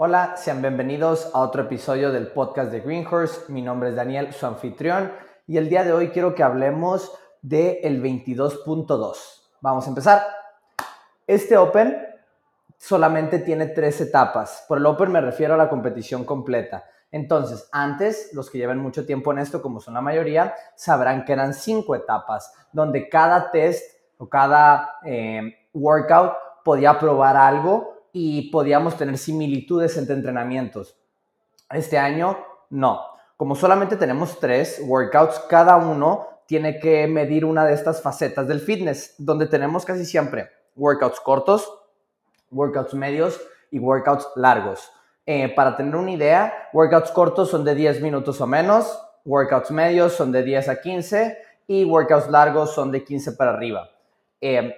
Hola, sean bienvenidos a otro episodio del podcast de Greenhorse. Mi nombre es Daniel, su anfitrión, y el día de hoy quiero que hablemos del el 22.2. Vamos a empezar. Este Open solamente tiene tres etapas. Por el Open me refiero a la competición completa. Entonces, antes, los que llevan mucho tiempo en esto, como son la mayoría, sabrán que eran cinco etapas, donde cada test o cada eh, workout podía probar algo y podíamos tener similitudes entre entrenamientos. Este año, no. Como solamente tenemos tres workouts, cada uno tiene que medir una de estas facetas del fitness, donde tenemos casi siempre workouts cortos, workouts medios y workouts largos. Eh, para tener una idea, workouts cortos son de 10 minutos o menos, workouts medios son de 10 a 15 y workouts largos son de 15 para arriba. Eh,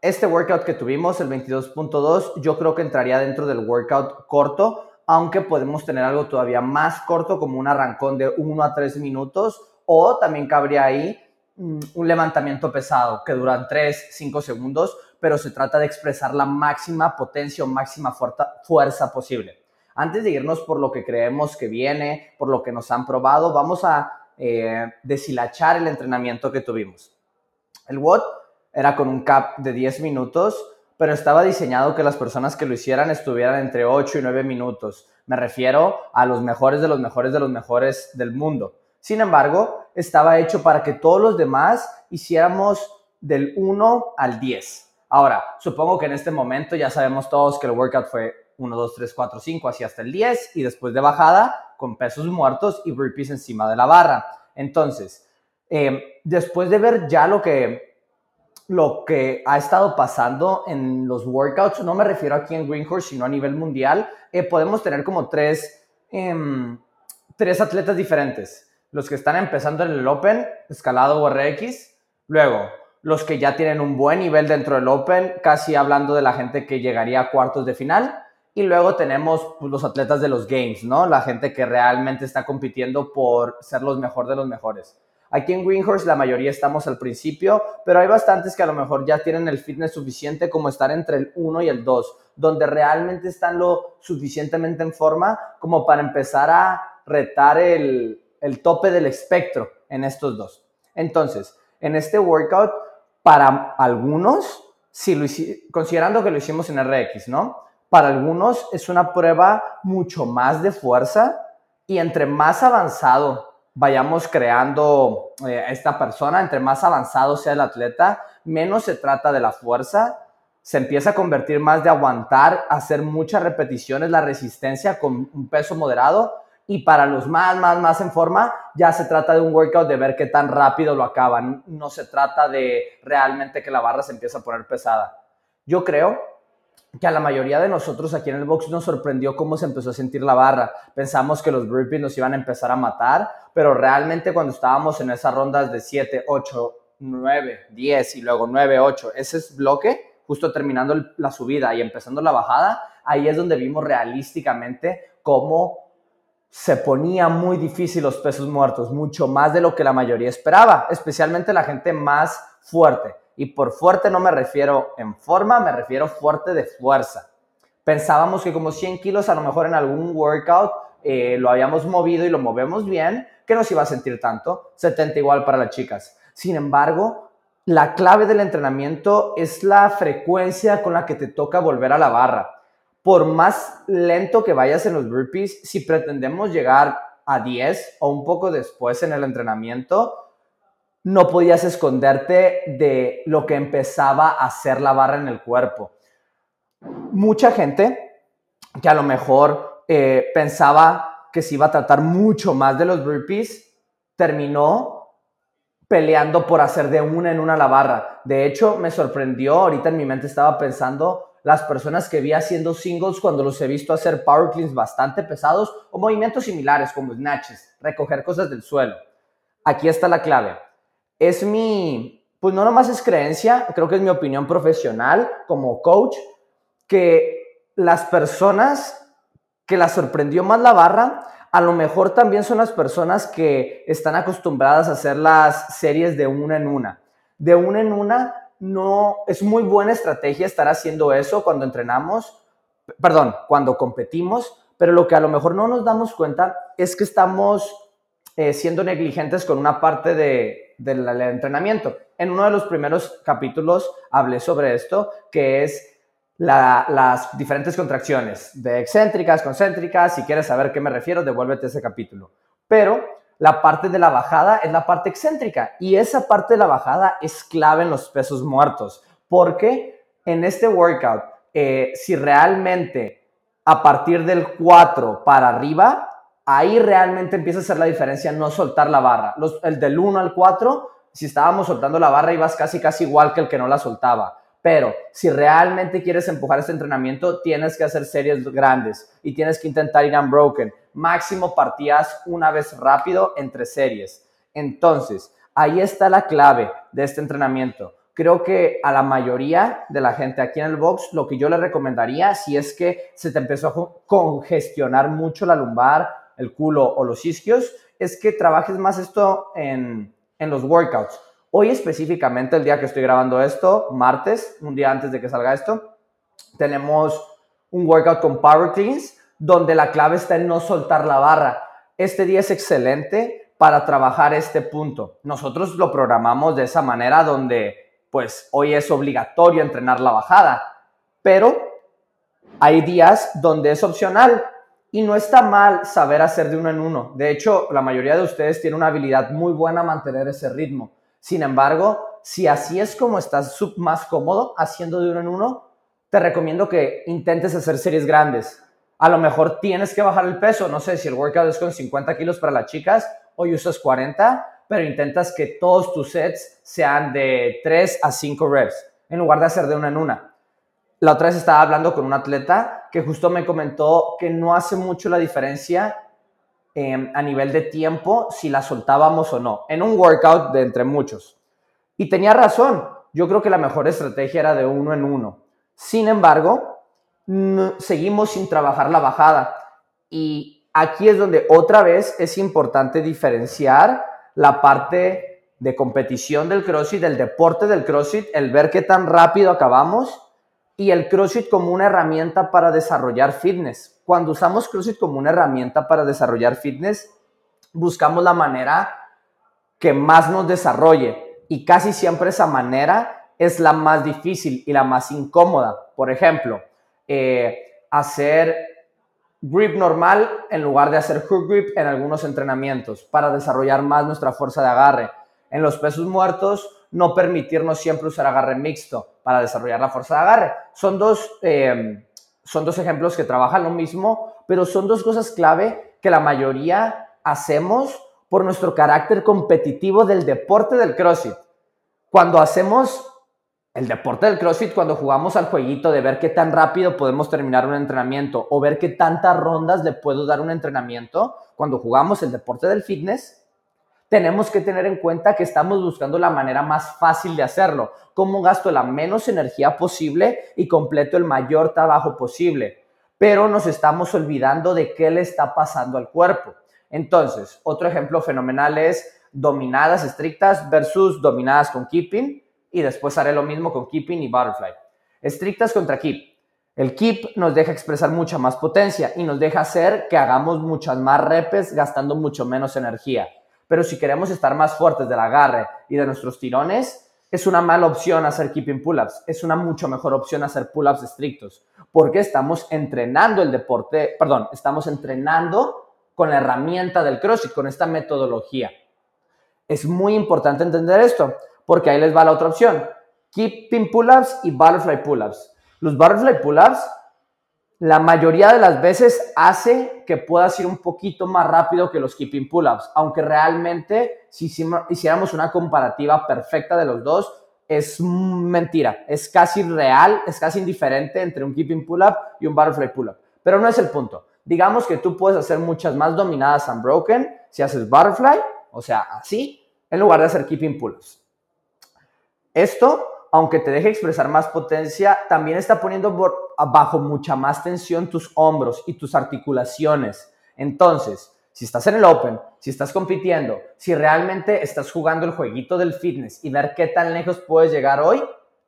este workout que tuvimos, el 22.2, yo creo que entraría dentro del workout corto, aunque podemos tener algo todavía más corto, como un arrancón de 1 a 3 minutos, o también cabría ahí mm, un levantamiento pesado que duran 3, 5 segundos, pero se trata de expresar la máxima potencia o máxima fuerza posible. Antes de irnos por lo que creemos que viene, por lo que nos han probado, vamos a eh, deshilachar el entrenamiento que tuvimos. El WOD era con un cap de 10 minutos, pero estaba diseñado que las personas que lo hicieran estuvieran entre 8 y 9 minutos. Me refiero a los mejores de los mejores de los mejores del mundo. Sin embargo, estaba hecho para que todos los demás hiciéramos del 1 al 10. Ahora, supongo que en este momento ya sabemos todos que el workout fue 1, 2, 3, 4, 5, así hasta el 10 y después de bajada con pesos muertos y burpees encima de la barra. Entonces, eh, después de ver ya lo que, lo que ha estado pasando en los workouts, no me refiero aquí en Greenhorse, sino a nivel mundial, eh, podemos tener como tres, em, tres atletas diferentes. Los que están empezando en el Open, escalado o RX, luego los que ya tienen un buen nivel dentro del Open, casi hablando de la gente que llegaría a cuartos de final, y luego tenemos pues, los atletas de los games, ¿no? La gente que realmente está compitiendo por ser los mejores de los mejores. Aquí en Greenhorse la mayoría estamos al principio, pero hay bastantes que a lo mejor ya tienen el fitness suficiente como estar entre el 1 y el 2, donde realmente están lo suficientemente en forma como para empezar a retar el, el tope del espectro en estos dos. Entonces, en este workout, para algunos, si lo, considerando que lo hicimos en RX, ¿no? para algunos es una prueba mucho más de fuerza y entre más avanzado vayamos creando eh, esta persona, entre más avanzado sea el atleta, menos se trata de la fuerza, se empieza a convertir más de aguantar, hacer muchas repeticiones, la resistencia con un peso moderado. Y para los más, más, más en forma, ya se trata de un workout de ver qué tan rápido lo acaban, no se trata de realmente que la barra se empiece a poner pesada. Yo creo que a la mayoría de nosotros aquí en el box nos sorprendió cómo se empezó a sentir la barra. Pensamos que los burpees nos iban a empezar a matar, pero realmente cuando estábamos en esas rondas de 7, 8, 9, 10 y luego 9, 8, ese es bloque, justo terminando la subida y empezando la bajada, ahí es donde vimos realísticamente cómo se ponía muy difícil los pesos muertos, mucho más de lo que la mayoría esperaba, especialmente la gente más fuerte. Y por fuerte no me refiero en forma, me refiero fuerte de fuerza. Pensábamos que como 100 kilos a lo mejor en algún workout eh, lo habíamos movido y lo movemos bien, que no se iba a sentir tanto. 70 igual para las chicas. Sin embargo, la clave del entrenamiento es la frecuencia con la que te toca volver a la barra. Por más lento que vayas en los burpees, si pretendemos llegar a 10 o un poco después en el entrenamiento, no podías esconderte de lo que empezaba a hacer la barra en el cuerpo. Mucha gente que a lo mejor eh, pensaba que se iba a tratar mucho más de los burpees, terminó peleando por hacer de una en una la barra. De hecho, me sorprendió, ahorita en mi mente estaba pensando las personas que vi haciendo singles cuando los he visto hacer power cleans bastante pesados o movimientos similares como snatches, recoger cosas del suelo. Aquí está la clave es mi, pues no nomás es creencia, creo que es mi opinión profesional como coach, que las personas que las sorprendió más la barra, a lo mejor también son las personas que están acostumbradas a hacer las series de una en una. De una en una no es muy buena estrategia estar haciendo eso cuando entrenamos, perdón, cuando competimos, pero lo que a lo mejor no nos damos cuenta es que estamos eh, siendo negligentes con una parte de, del entrenamiento. En uno de los primeros capítulos hablé sobre esto, que es las diferentes contracciones de excéntricas, concéntricas. Si quieres saber qué me refiero, devuélvete ese capítulo. Pero la parte de la bajada es la parte excéntrica y esa parte de la bajada es clave en los pesos muertos porque en este workout, eh, si realmente a partir del 4 para arriba, ahí realmente empieza a ser la diferencia no soltar la barra. el del 1 al 4, si estábamos soltando la barra, ibas casi, casi igual que el que no la soltaba. Pero si realmente quieres empujar este entrenamiento, tienes que hacer series grandes y tienes que intentar ir unbroken. Máximo partías una vez rápido entre series. Entonces, ahí está la clave de este entrenamiento. Creo que a la mayoría de la gente aquí en el box, lo que yo le recomendaría, si es que se te empezó a congestionar mucho la lumbar, el culo o los isquios, es que trabajes más esto en, en los workouts. Hoy específicamente, el día que estoy grabando esto, martes, un día antes de que salga esto, tenemos un workout con Power Cleans, donde la clave está en no soltar la barra. Este día es excelente para trabajar este punto. Nosotros lo programamos de esa manera donde, pues, hoy es obligatorio entrenar la bajada, pero hay días donde es opcional y no está mal saber hacer de uno en uno. De hecho, la mayoría de ustedes tiene una habilidad muy buena a mantener ese ritmo. Sin embargo, si así es como estás más cómodo haciendo de uno en uno, te recomiendo que intentes hacer series grandes. A lo mejor tienes que bajar el peso. No sé si el workout es con 50 kilos para las chicas, hoy usas 40, pero intentas que todos tus sets sean de 3 a 5 reps, en lugar de hacer de una en una. La otra vez estaba hablando con un atleta que justo me comentó que no hace mucho la diferencia em, a nivel de tiempo si la soltábamos o no, en un workout de entre muchos. Y tenía razón, yo creo que la mejor estrategia era de uno en uno. Sin embargo, seguimos sin trabajar la bajada. Y aquí es donde otra vez es importante diferenciar la parte de competición del CrossFit, del deporte del CrossFit, el ver qué tan rápido acabamos y el CrossFit como una herramienta para desarrollar fitness. Cuando usamos CrossFit como una herramienta para desarrollar fitness, buscamos la manera que más nos desarrolle y casi siempre esa manera es la más difícil y la más incómoda. Por ejemplo, eh, hacer grip normal en lugar de hacer hook grip en algunos entrenamientos para desarrollar más nuestra fuerza de agarre. En los pesos muertos, no permitirnos siempre usar agarre mixto para desarrollar la fuerza de agarre. Son dos, eh, son dos ejemplos que trabajan lo mismo, pero son dos cosas clave que la mayoría hacemos por nuestro carácter competitivo del deporte del CrossFit. Cuando hacemos el deporte del CrossFit, cuando jugamos al jueguito de ver qué tan rápido podemos terminar un entrenamiento o ver qué tantas rondas le puedo dar un entrenamiento, cuando jugamos el deporte del fitness, tenemos que tener en cuenta que estamos buscando la manera más fácil de hacerlo, cómo gasto la menos energía posible y completo el mayor trabajo posible. Pero nos estamos olvidando de qué le está pasando al cuerpo. Entonces, otro ejemplo fenomenal es dominadas estrictas versus dominadas con keeping y después haré lo mismo con keeping y butterfly. Estrictas contra keep. El keep nos deja expresar mucha más potencia y nos deja hacer que hagamos muchas más repes gastando mucho menos energía. Pero si queremos estar más fuertes del agarre y de nuestros tirones, es una mala opción hacer keeping pull-ups. Es una mucho mejor opción hacer pull-ups estrictos. Porque estamos entrenando el deporte, perdón, estamos entrenando con la herramienta del CrossFit, con esta metodología. Es muy importante entender esto, porque ahí les va la otra opción. Keeping pull-ups y butterfly pull-ups. Los butterfly pull-ups la mayoría de las veces hace que puedas ir un poquito más rápido que los keeping pull-ups, aunque realmente si hiciéramos una comparativa perfecta de los dos, es mentira, es casi real, es casi indiferente entre un keeping pull-up y un butterfly pull-up. Pero no es el punto. Digamos que tú puedes hacer muchas más dominadas unbroken si haces butterfly, o sea, así, en lugar de hacer keeping pull-ups. Esto aunque te deje expresar más potencia, también está poniendo bajo mucha más tensión tus hombros y tus articulaciones. Entonces, si estás en el Open, si estás compitiendo, si realmente estás jugando el jueguito del fitness y ver qué tan lejos puedes llegar hoy,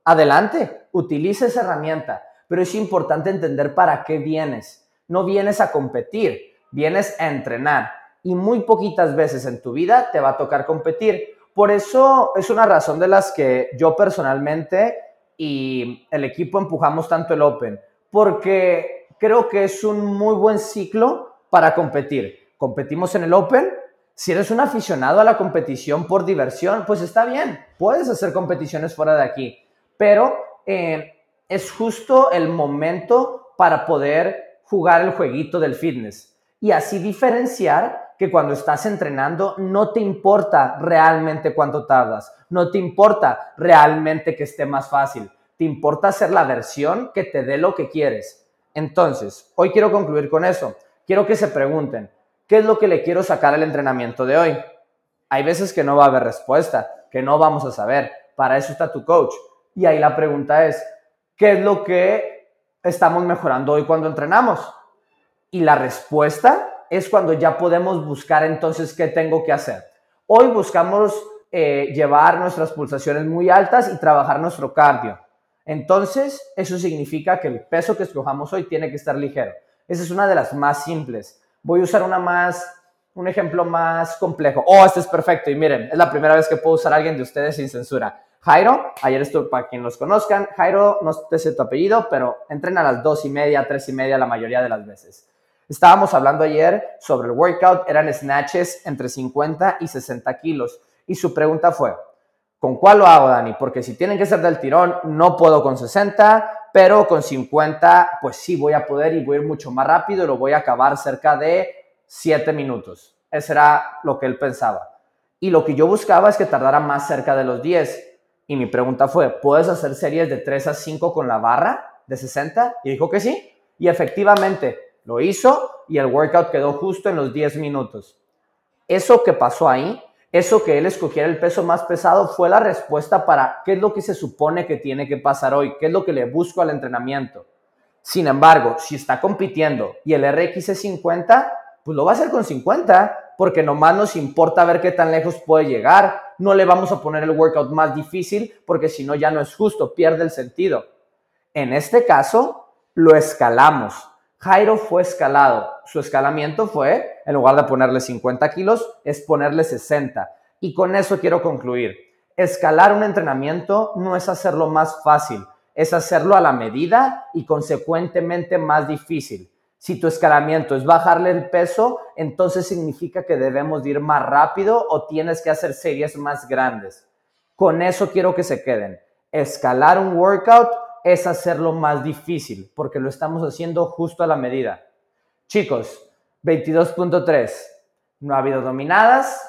adelante, utiliza esa herramienta. pero es importante entender para qué vienes. No vienes a competir, vienes a entrenar y muy poquitas veces en tu vida te va a tocar competir. Por eso es una razón de las que yo personalmente y el equipo empujamos tanto el Open, porque creo que es un muy buen ciclo para competir. Competimos en el Open, si eres un aficionado a la competición por diversión, pues está bien, puedes hacer competiciones fuera de aquí, pero eh, es justo el momento para poder jugar el jueguito del fitness y así diferenciar que cuando estás entrenando no te importa realmente cuánto tardas, no te importa realmente que esté más fácil, te importa hacer la versión que te dé lo que quieres. Entonces, hoy quiero concluir con eso. Quiero que se pregunten, ¿qué es lo que le quiero sacar al entrenamiento de hoy? Hay veces que no va a haber respuesta, que no vamos a saber. Para eso está tu coach. Y ahí la pregunta es, ¿qué es lo que estamos mejorando hoy cuando entrenamos? Y la respuesta es cuando ya podemos buscar entonces qué tengo que hacer. Hoy buscamos eh, llevar nuestras pulsaciones muy altas y trabajar nuestro cardio. Entonces, eso significa que el peso que escojamos hoy tiene que estar ligero. Esa es una de las más simples. Voy a usar una más, un ejemplo más complejo. Oh, este es perfecto. Y miren, es la primera vez que puedo usar a alguien de ustedes sin censura. Jairo, ayer estuve, para quien los conozcan, Jairo, no sé tu apellido, pero entrena a las dos y media, tres y media la mayoría de las veces. Estábamos hablando ayer sobre el workout, eran snatches entre 50 y 60 kilos. Y su pregunta fue, ¿con cuál lo hago, Dani? Porque si tienen que ser del tirón, no puedo con 60, pero con 50, pues sí voy a poder y voy a ir mucho más rápido y lo voy a acabar cerca de 7 minutos. Ese era lo que él pensaba. Y lo que yo buscaba es que tardara más cerca de los 10. Y mi pregunta fue, ¿puedes hacer series de 3 a 5 con la barra de 60? Y dijo que sí. Y efectivamente, lo hizo y el workout quedó justo en los 10 minutos. Eso que pasó ahí, eso que él escogiera el peso más pesado, fue la respuesta para qué es lo que se supone que tiene que pasar hoy, qué es lo que le busco al entrenamiento. Sin embargo, si está compitiendo y el RX es 50, pues lo va a hacer con 50, porque nomás nos importa ver qué tan lejos puede llegar. No le vamos a poner el workout más difícil, porque si no ya no es justo, pierde el sentido. En este caso, lo escalamos Jairo fue escalado. Su escalamiento fue, en lugar de ponerle 50 kilos, es ponerle 60. Y con eso quiero concluir. Escalar un entrenamiento no es hacerlo más fácil, es hacerlo a la medida y consecuentemente más difícil. Si tu escalamiento es bajarle el peso, entonces significa que debemos ir más rápido o tienes que hacer series más grandes. Con eso quiero que se queden. Escalar un workout es hacerlo más difícil, porque lo estamos haciendo justo a la medida. Chicos, 22.3. No ha habido dominadas,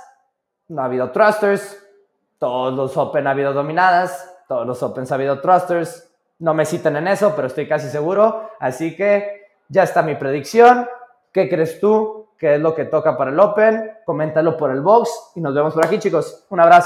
no ha habido thrusters, todos los Open ha habido dominadas, todos los Opens ha habido thrusters. No me citen en eso, pero estoy casi seguro. Así que ya está mi predicción. ¿Qué crees tú? ¿Qué es lo que toca para el Open? Coméntalo por el box y nos vemos por aquí, chicos. Un abrazo.